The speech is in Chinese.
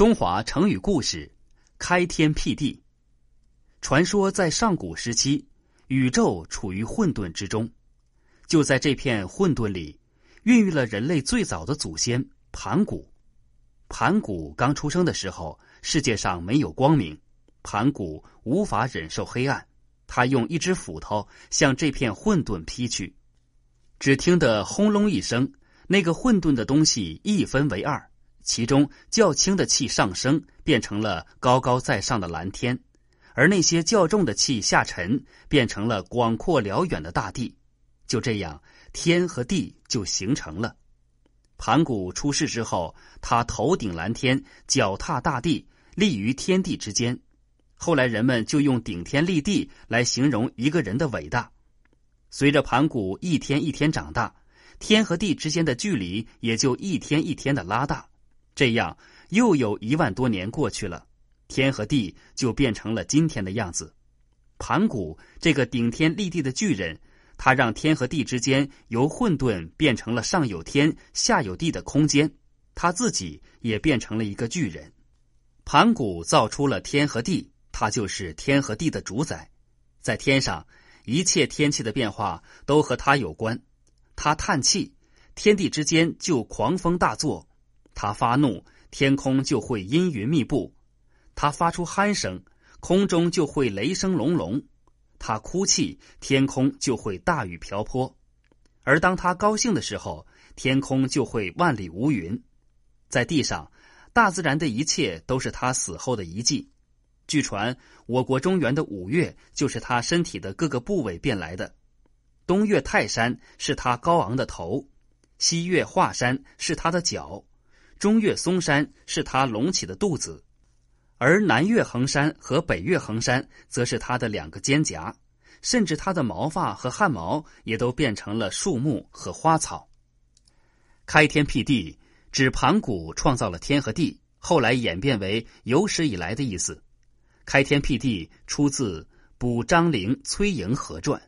中华成语故事：开天辟地。传说在上古时期，宇宙处于混沌之中。就在这片混沌里，孕育了人类最早的祖先盘古。盘古刚出生的时候，世界上没有光明，盘古无法忍受黑暗，他用一只斧头向这片混沌劈去。只听得轰隆一声，那个混沌的东西一分为二。其中较轻的气上升，变成了高高在上的蓝天；而那些较重的气下沉，变成了广阔辽远的大地。就这样，天和地就形成了。盘古出世之后，他头顶蓝天，脚踏大地，立于天地之间。后来人们就用顶天立地来形容一个人的伟大。随着盘古一天一天长大，天和地之间的距离也就一天一天的拉大。这样，又有一万多年过去了，天和地就变成了今天的样子。盘古这个顶天立地的巨人，他让天和地之间由混沌变成了上有天、下有地的空间，他自己也变成了一个巨人。盘古造出了天和地，他就是天和地的主宰。在天上，一切天气的变化都和他有关。他叹气，天地之间就狂风大作。他发怒，天空就会阴云密布；他发出鼾声，空中就会雷声隆隆；他哭泣，天空就会大雨瓢泼；而当他高兴的时候，天空就会万里无云。在地上，大自然的一切都是他死后的遗迹。据传，我国中原的五岳就是他身体的各个部位变来的：东岳泰山是他高昂的头，西岳华山是他的脚。中岳嵩山是他隆起的肚子，而南岳衡山和北岳衡山则是他的两个肩胛，甚至他的毛发和汗毛也都变成了树木和花草。开天辟地指盘古创造了天和地，后来演变为有史以来的意思。开天辟地出自《补张陵崔莹和传》。